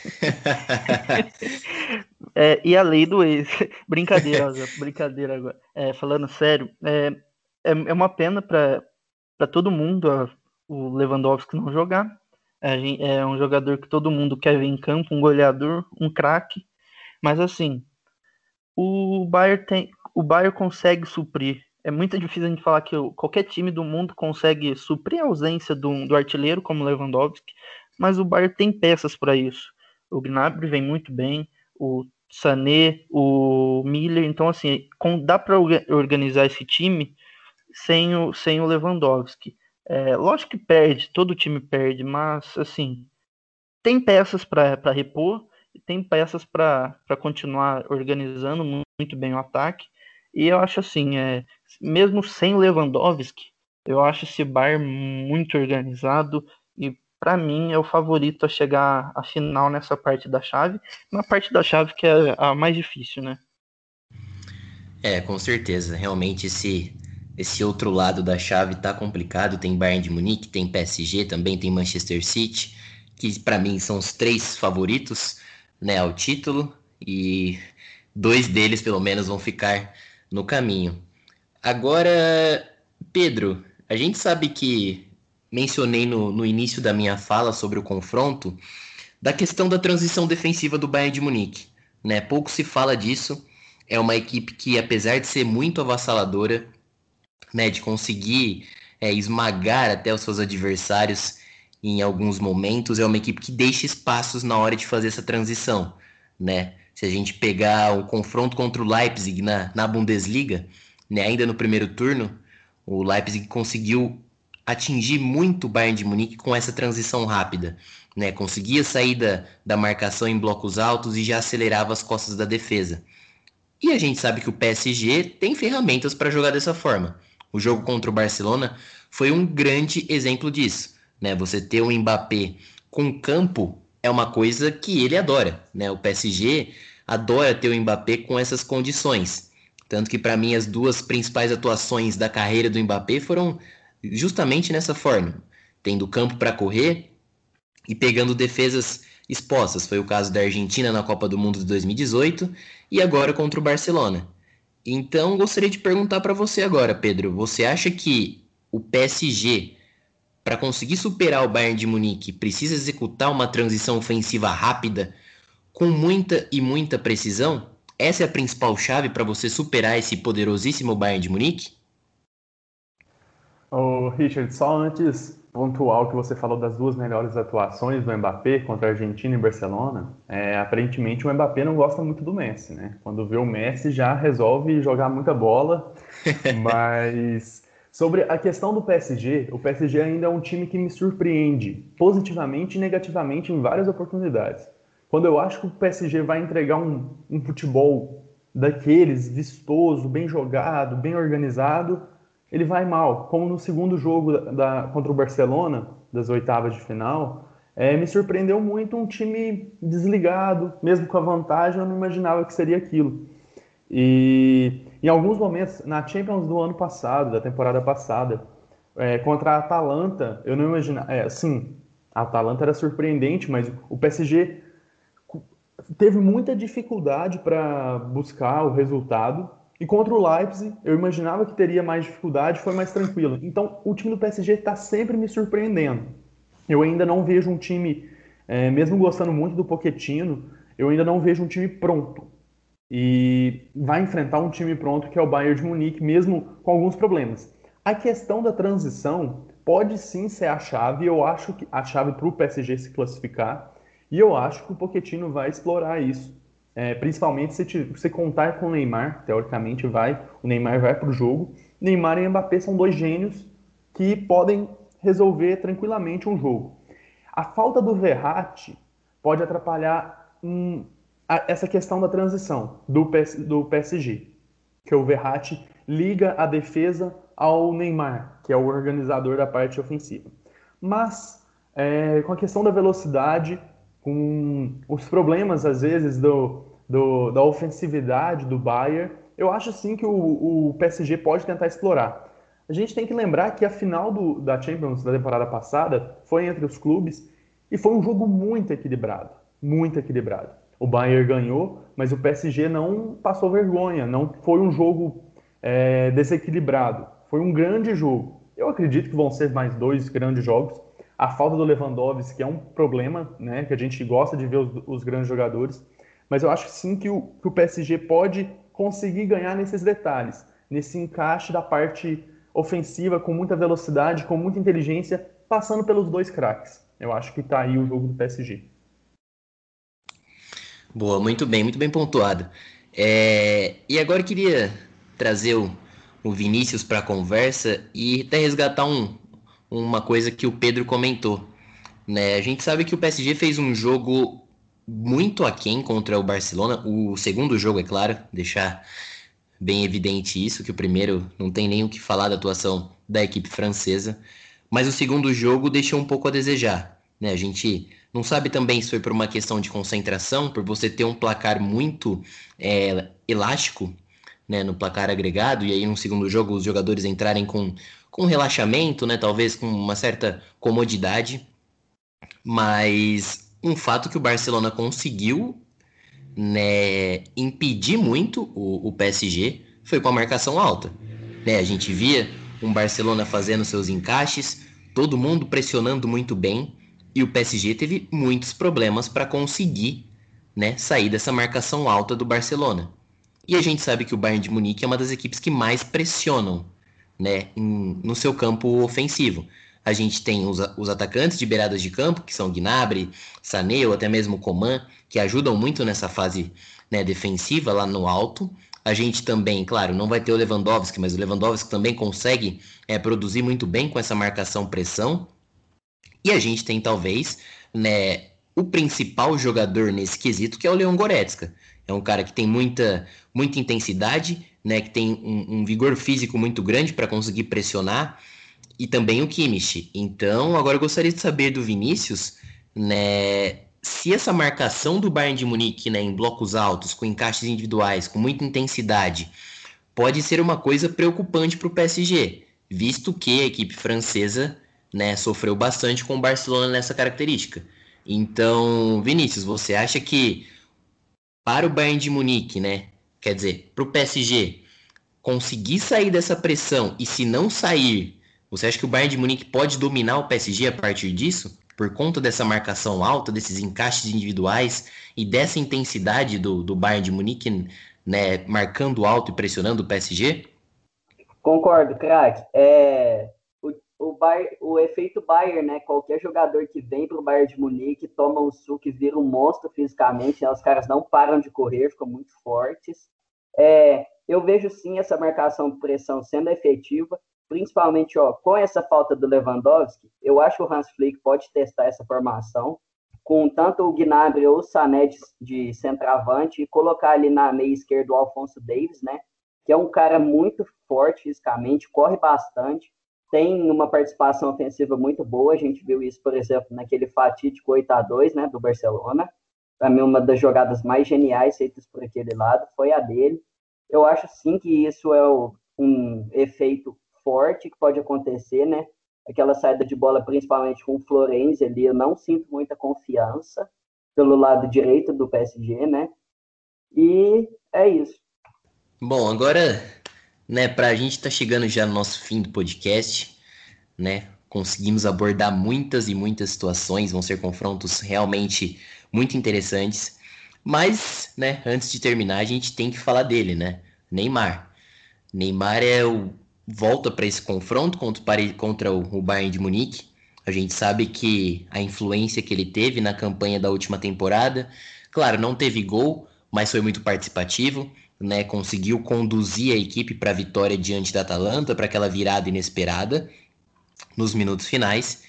é, e a lei do ex. brincadeira, brincadeira agora. É, falando sério, é, é, é uma pena para todo mundo a, o Lewandowski não jogar. É, um jogador que todo mundo quer ver em campo, um goleador, um craque. Mas assim, o Bayern tem, o Bayern consegue suprir é muito difícil a gente falar que qualquer time do mundo consegue suprir a ausência do, do artilheiro como Lewandowski, mas o Bayern tem peças para isso. O Gnabry vem muito bem, o Sané, o Miller, então assim, com, dá para organizar esse time sem o, sem o Lewandowski. É, lógico que perde, todo time perde, mas assim, tem peças para repor, tem peças para continuar organizando muito bem o ataque. E eu acho assim, é, mesmo sem Lewandowski, eu acho esse Bayern muito organizado e para mim é o favorito a chegar à final nessa parte da chave, na parte da chave que é a mais difícil, né? É, com certeza. Realmente esse esse outro lado da chave tá complicado. Tem Bayern de Munique, tem PSG, também tem Manchester City, que para mim são os três favoritos, né, ao título e dois deles pelo menos vão ficar no caminho. Agora, Pedro, a gente sabe que mencionei no, no início da minha fala sobre o confronto da questão da transição defensiva do Bayern de Munique. Né? Pouco se fala disso. É uma equipe que, apesar de ser muito avassaladora, né, de conseguir é, esmagar até os seus adversários em alguns momentos, é uma equipe que deixa espaços na hora de fazer essa transição. Né? Se a gente pegar o confronto contra o Leipzig na, na Bundesliga, né, ainda no primeiro turno, o Leipzig conseguiu atingir muito o Bayern de Munique com essa transição rápida. Né? Conseguia sair da, da marcação em blocos altos e já acelerava as costas da defesa. E a gente sabe que o PSG tem ferramentas para jogar dessa forma. O jogo contra o Barcelona foi um grande exemplo disso. Né? Você ter o Mbappé com campo é uma coisa que ele adora. Né? O PSG adora ter o Mbappé com essas condições. Tanto que para mim as duas principais atuações da carreira do Mbappé foram justamente nessa forma, tendo campo para correr e pegando defesas expostas. Foi o caso da Argentina na Copa do Mundo de 2018 e agora contra o Barcelona. Então, gostaria de perguntar para você agora, Pedro. Você acha que o PSG, para conseguir superar o Bayern de Munique, precisa executar uma transição ofensiva rápida, com muita e muita precisão? Essa é a principal chave para você superar esse poderosíssimo Bayern de Munique? Oh, Richard, só antes pontual que você falou das duas melhores atuações do Mbappé contra a Argentina e Barcelona, é, aparentemente o Mbappé não gosta muito do Messi, né? Quando vê o Messi já resolve jogar muita bola, mas sobre a questão do PSG, o PSG ainda é um time que me surpreende positivamente e negativamente em várias oportunidades. Quando eu acho que o PSG vai entregar um, um futebol daqueles vistoso, bem jogado, bem organizado, ele vai mal. Como no segundo jogo da, contra o Barcelona, das oitavas de final, é, me surpreendeu muito um time desligado, mesmo com a vantagem, eu não imaginava que seria aquilo. E em alguns momentos, na Champions do ano passado, da temporada passada, é, contra a Atalanta, eu não imaginava. É, sim, a Atalanta era surpreendente, mas o PSG teve muita dificuldade para buscar o resultado e contra o Leipzig, eu imaginava que teria mais dificuldade, foi mais tranquilo. Então, o time do PSG está sempre me surpreendendo. Eu ainda não vejo um time, é, mesmo gostando muito do Pochettino, eu ainda não vejo um time pronto. E vai enfrentar um time pronto que é o Bayern de Munique, mesmo com alguns problemas. A questão da transição pode sim ser a chave, eu acho que a chave para o PSG se classificar, e eu acho que o Pochettino vai explorar isso. É, principalmente se você contar com o Neymar, teoricamente vai, o Neymar vai para o jogo. Neymar e Mbappé são dois gênios que podem resolver tranquilamente um jogo. A falta do Verratti pode atrapalhar hum, a, essa questão da transição do, PS, do PSG, que o Verratti liga a defesa ao Neymar, que é o organizador da parte ofensiva. Mas é, com a questão da velocidade, com os problemas, às vezes, do, do, da ofensividade do Bayern, eu acho sim que o, o, PSG pode tentar explorar. A gente tem que lembrar que a final do, da Champions da temporada passada foi entre os clubes e foi um jogo muito equilibrado, muito equilibrado. O Bayern ganhou, mas o PSG não passou vergonha, não foi um jogo é, desequilibrado. Foi um grande jogo. Eu acredito que vão ser mais dois grandes jogos a falta do Lewandowski é um problema, né? Que a gente gosta de ver os, os grandes jogadores, mas eu acho sim que o, que o PSG pode conseguir ganhar nesses detalhes, nesse encaixe da parte ofensiva com muita velocidade, com muita inteligência, passando pelos dois craques. Eu acho que está aí o jogo do PSG. Boa, muito bem, muito bem pontuado. É... E agora eu queria trazer o, o Vinícius para a conversa e até resgatar um, uma coisa que o Pedro comentou. Né? A gente sabe que o PSG fez um jogo muito aquém contra o Barcelona. O segundo jogo, é claro, deixar bem evidente isso, que o primeiro não tem nem o que falar da atuação da equipe francesa. Mas o segundo jogo deixou um pouco a desejar. Né? A gente não sabe também se foi por uma questão de concentração, por você ter um placar muito é, elástico né, no placar agregado, e aí no segundo jogo os jogadores entrarem com com relaxamento, né? Talvez com uma certa comodidade. Mas um fato que o Barcelona conseguiu né, impedir muito o, o PSG foi com a marcação alta. Né, a gente via um Barcelona fazendo seus encaixes, todo mundo pressionando muito bem, e o PSG teve muitos problemas para conseguir né, sair dessa marcação alta do Barcelona. E a gente sabe que o Bayern de Munique é uma das equipes que mais pressionam né, em, no seu campo ofensivo. A gente tem os, os atacantes de beiradas de campo, que são Gnabry, Sané ou até mesmo Coman, que ajudam muito nessa fase né, defensiva lá no alto. A gente também, claro, não vai ter o Lewandowski, mas o Lewandowski também consegue é, produzir muito bem com essa marcação-pressão. E a gente tem talvez né, o principal jogador nesse quesito, que é o Leon Goretzka. É um cara que tem muita, muita intensidade, né, que tem um, um vigor físico muito grande para conseguir pressionar, e também o Kimmich. Então, agora eu gostaria de saber do Vinícius, né, se essa marcação do Bayern de Munique, né, em blocos altos, com encaixes individuais, com muita intensidade, pode ser uma coisa preocupante para o PSG. visto que a equipe francesa né, sofreu bastante com o Barcelona nessa característica. Então, Vinícius, você acha que para o Bayern de Munique, né, quer dizer, para o PSG, conseguir sair dessa pressão e se não sair, você acha que o Bayern de Munique pode dominar o PSG a partir disso? Por conta dessa marcação alta, desses encaixes individuais e dessa intensidade do, do Bayern de Munique, né, marcando alto e pressionando o PSG? Concordo, craque. É, o, o, o efeito Bayern, né? Qualquer jogador que vem para o Bayern de Munique toma um suco e vira um monstro fisicamente. Né, os caras não param de correr, ficam muito fortes. É, eu vejo sim essa marcação de pressão sendo efetiva, principalmente ó, com essa falta do Lewandowski. Eu acho que o Hans Flick pode testar essa formação com tanto o Gnabry ou o Sané de, de centroavante e colocar ali na meia esquerda o Alfonso Davis, né? Que é um cara muito forte fisicamente, corre bastante, tem uma participação ofensiva muito boa. A gente viu isso, por exemplo, naquele fatídico 8 a 2 né, do Barcelona. Para mim, uma das jogadas mais geniais feitas por aquele lado foi a dele. Eu acho sim que isso é um efeito forte que pode acontecer, né? Aquela saída de bola, principalmente com o Florenzi ali, eu não sinto muita confiança pelo lado direito do PSG, né? E é isso. Bom, agora, né, pra gente tá chegando já no nosso fim do podcast, né? Conseguimos abordar muitas e muitas situações, vão ser confrontos realmente muito interessantes. Mas, né, antes de terminar, a gente tem que falar dele, né? Neymar. Neymar é o volta para esse confronto contra, contra o Bayern de Munique. A gente sabe que a influência que ele teve na campanha da última temporada, claro, não teve gol, mas foi muito participativo, né? Conseguiu conduzir a equipe para a vitória diante da Atalanta, para aquela virada inesperada nos minutos finais.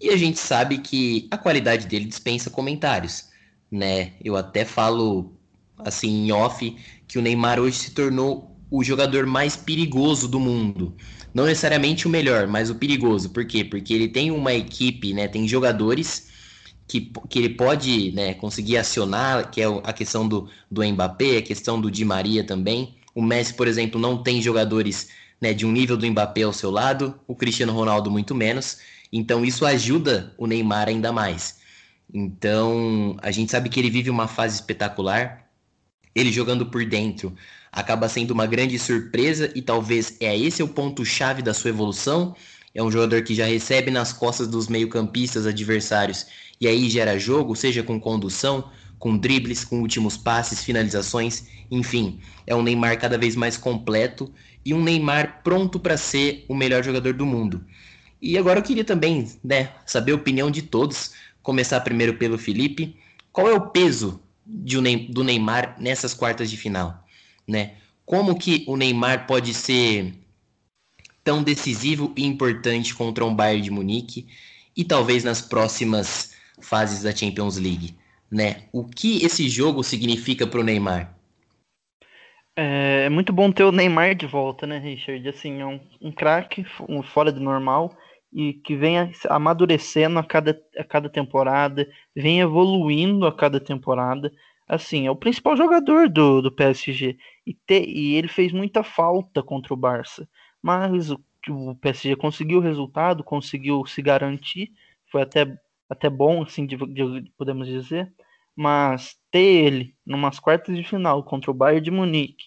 E a gente sabe que a qualidade dele dispensa comentários né? Eu até falo assim em off que o Neymar hoje se tornou o jogador mais perigoso do mundo. Não necessariamente o melhor, mas o perigoso. Por quê? Porque ele tem uma equipe, né? Tem jogadores que, que ele pode né, conseguir acionar, que é a questão do, do Mbappé, a questão do Di Maria também. O Messi, por exemplo, não tem jogadores né, de um nível do Mbappé ao seu lado, o Cristiano Ronaldo muito menos. Então isso ajuda o Neymar ainda mais. Então, a gente sabe que ele vive uma fase espetacular. Ele jogando por dentro acaba sendo uma grande surpresa e talvez é esse o ponto chave da sua evolução. É um jogador que já recebe nas costas dos meio-campistas adversários e aí gera jogo, seja com condução, com dribles, com últimos passes, finalizações, enfim, é um Neymar cada vez mais completo e um Neymar pronto para ser o melhor jogador do mundo. E agora eu queria também, né, saber a opinião de todos começar primeiro pelo Felipe. Qual é o peso do Neymar nessas quartas de final? Né? Como que o Neymar pode ser tão decisivo e importante contra um Bayern de Munique e talvez nas próximas fases da Champions League? Né? O que esse jogo significa para o Neymar? É, é muito bom ter o Neymar de volta, né, Richard? Assim, é um, um craque, um fora de normal e que venha amadurecendo a cada, a cada temporada, vem evoluindo a cada temporada. Assim, é o principal jogador do, do PSG e, te, e ele fez muita falta contra o Barça, mas o, o PSG conseguiu o resultado, conseguiu se garantir, foi até, até bom, assim, de, de, podemos dizer, mas ter ele numas quartas de final contra o Bayern de Munique,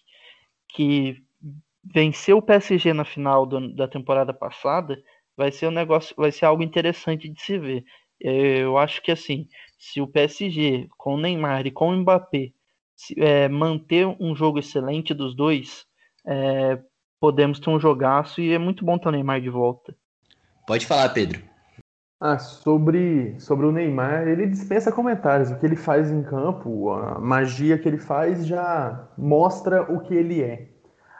que venceu o PSG na final do, da temporada passada, vai ser um negócio, vai ser algo interessante de se ver. Eu acho que assim, se o PSG com o Neymar e com o Mbappé se, é, manter um jogo excelente dos dois, é, podemos ter um jogaço e é muito bom ter o Neymar de volta. Pode falar, Pedro. Ah, sobre, sobre o Neymar, ele dispensa comentários. O que ele faz em campo, a magia que ele faz já mostra o que ele é.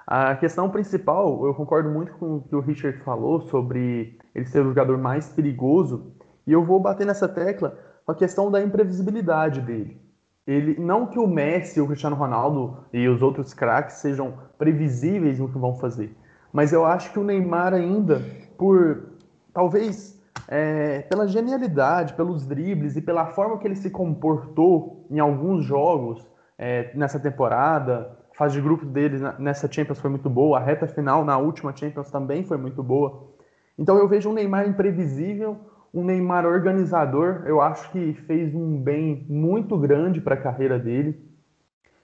A questão principal, eu concordo muito com o que o Richard falou sobre ele ser o jogador mais perigoso, e eu vou bater nessa tecla com a questão da imprevisibilidade dele. Ele, não que o Messi, o Cristiano Ronaldo e os outros craques sejam previsíveis no que vão fazer, mas eu acho que o Neymar ainda, por talvez é, pela genialidade, pelos dribles e pela forma que ele se comportou em alguns jogos é, nessa temporada, fase de grupos deles nessa Champions foi muito boa, a reta final na última Champions também foi muito boa. Então eu vejo um Neymar imprevisível, um Neymar organizador. Eu acho que fez um bem muito grande para a carreira dele.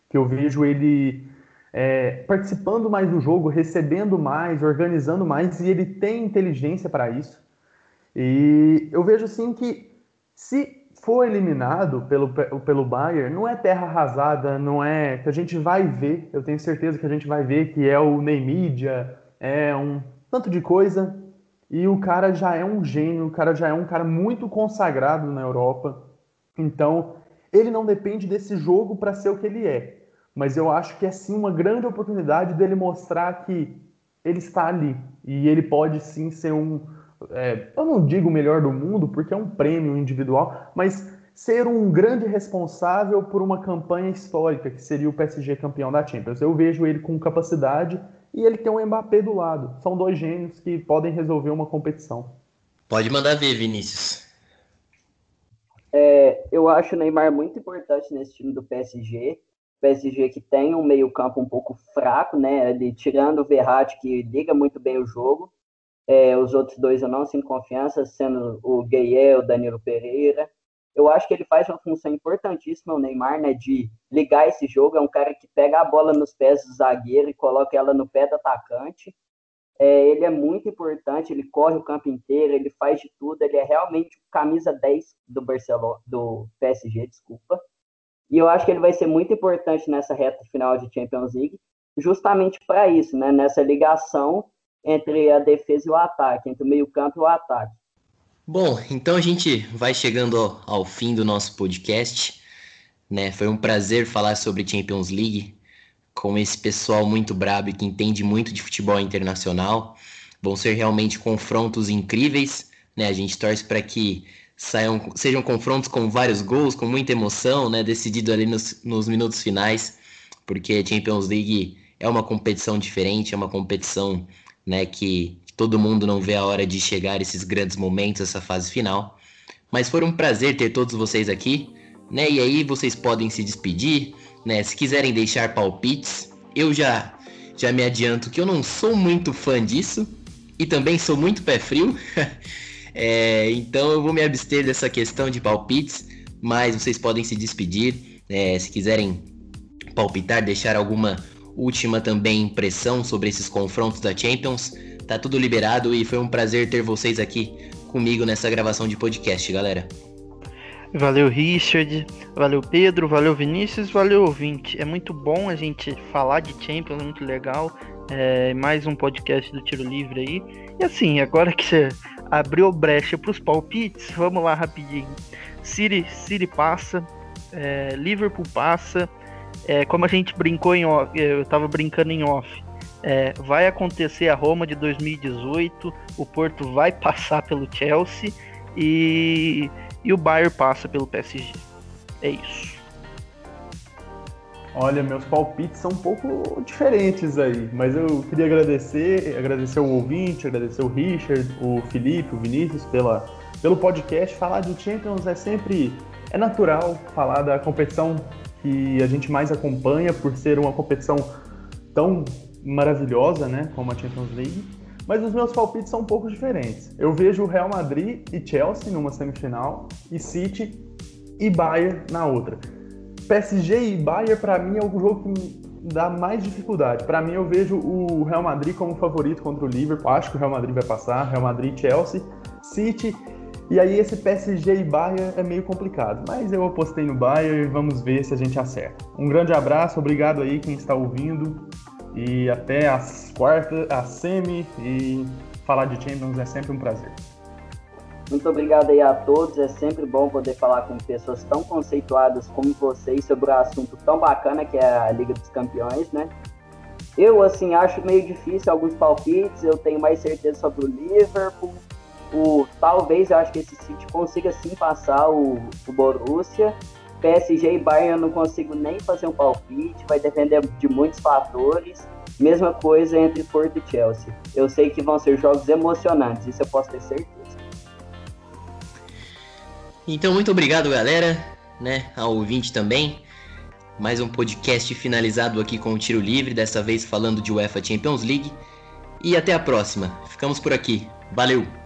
Que eu vejo ele é, participando mais do jogo, recebendo mais, organizando mais, e ele tem inteligência para isso. E eu vejo assim que se for eliminado pelo, pelo Bayern, não é terra arrasada, não é que a gente vai ver, eu tenho certeza que a gente vai ver que é o Neymídia, é um tanto de coisa, e o cara já é um gênio, o cara já é um cara muito consagrado na Europa. Então, ele não depende desse jogo para ser o que ele é. Mas eu acho que é sim uma grande oportunidade dele mostrar que ele está ali. E ele pode sim ser um. É, eu não digo o melhor do mundo, porque é um prêmio individual, mas ser um grande responsável por uma campanha histórica, que seria o PSG campeão da Champions. Eu vejo ele com capacidade e ele tem um Mbappé do lado. São dois gênios que podem resolver uma competição. Pode mandar ver, Vinícius. É, eu acho o Neymar muito importante nesse time do PSG. PSG que tem um meio-campo um pouco fraco, né? Ele, tirando o Verratti, que liga muito bem o jogo. É, os outros dois eu não sinto confiança, sendo o Gueye, o Danilo Pereira eu acho que ele faz uma função importantíssima, o Neymar, né, de ligar esse jogo. É um cara que pega a bola nos pés do zagueiro e coloca ela no pé do atacante. É, ele é muito importante, ele corre o campo inteiro, ele faz de tudo, ele é realmente camisa 10 do Barcelona, do PSG, desculpa. E eu acho que ele vai ser muito importante nessa reta final de Champions League, justamente para isso, né, nessa ligação entre a defesa e o ataque, entre o meio-campo e o ataque. Bom, então a gente vai chegando ao, fim do nosso podcast. Né? Foi um prazer falar sobre Champions League com esse pessoal muito brabo e que entende muito de futebol internacional. Vão ser realmente confrontos incríveis. Né? A gente torce para que saiam, sejam confrontos com vários gols, com muita emoção, né? decidido ali nos, nos minutos finais, porque Champions League é uma competição diferente, é uma competição né, que todo mundo não vê a hora de chegar esses grandes momentos, essa fase final. Mas foi um prazer ter todos vocês aqui, né? E aí vocês podem se despedir, né? Se quiserem deixar palpites, eu já já me adianto que eu não sou muito fã disso e também sou muito pé frio. é, então eu vou me abster dessa questão de palpites, mas vocês podem se despedir, né? se quiserem palpitar, deixar alguma última também impressão sobre esses confrontos da Champions Tá tudo liberado e foi um prazer ter vocês aqui comigo nessa gravação de podcast, galera. Valeu, Richard. Valeu, Pedro. Valeu, Vinícius. Valeu, ouvinte. É muito bom a gente falar de Champions, é muito legal. É mais um podcast do Tiro Livre aí. E assim, agora que você abriu brecha para os palpites, vamos lá rapidinho. City, City passa, é, Liverpool passa. É, como a gente brincou em off, eu tava brincando em off. É, vai acontecer a Roma de 2018, o Porto vai passar pelo Chelsea e, e o Bayern passa pelo PSG. É isso. Olha, meus palpites são um pouco diferentes aí, mas eu queria agradecer, agradecer o ouvinte, agradecer o Richard, o Felipe, o Vinícius pela, pelo podcast. Falar de Champions é sempre é natural falar da competição que a gente mais acompanha por ser uma competição tão maravilhosa, né, como a Champions League, mas os meus palpites são um pouco diferentes. Eu vejo o Real Madrid e Chelsea numa semifinal e City e Bayern na outra. PSG e Bayern para mim é o jogo que dá mais dificuldade. Para mim eu vejo o Real Madrid como favorito contra o Liverpool. Acho que o Real Madrid vai passar, Real Madrid, Chelsea, City e aí esse PSG e Bayern é meio complicado, mas eu apostei no Bayern e vamos ver se a gente acerta. Um grande abraço, obrigado aí quem está ouvindo. E até as quartas, a semi e falar de Champions é sempre um prazer. Muito obrigado aí a todos. É sempre bom poder falar com pessoas tão conceituadas como vocês sobre um assunto tão bacana que é a Liga dos Campeões, né? Eu, assim, acho meio difícil alguns palpites. Eu tenho mais certeza sobre o Liverpool. O, talvez eu acho que esse City consiga sim passar o, o Borussia. PSG e Bayern eu não consigo nem fazer um palpite, vai depender de muitos fatores. Mesma coisa entre Porto e Chelsea. Eu sei que vão ser jogos emocionantes, isso eu posso ter certeza. Então, muito obrigado, galera, né, ao ouvinte também. Mais um podcast finalizado aqui com o tiro livre, dessa vez falando de UEFA Champions League. E até a próxima. Ficamos por aqui. Valeu!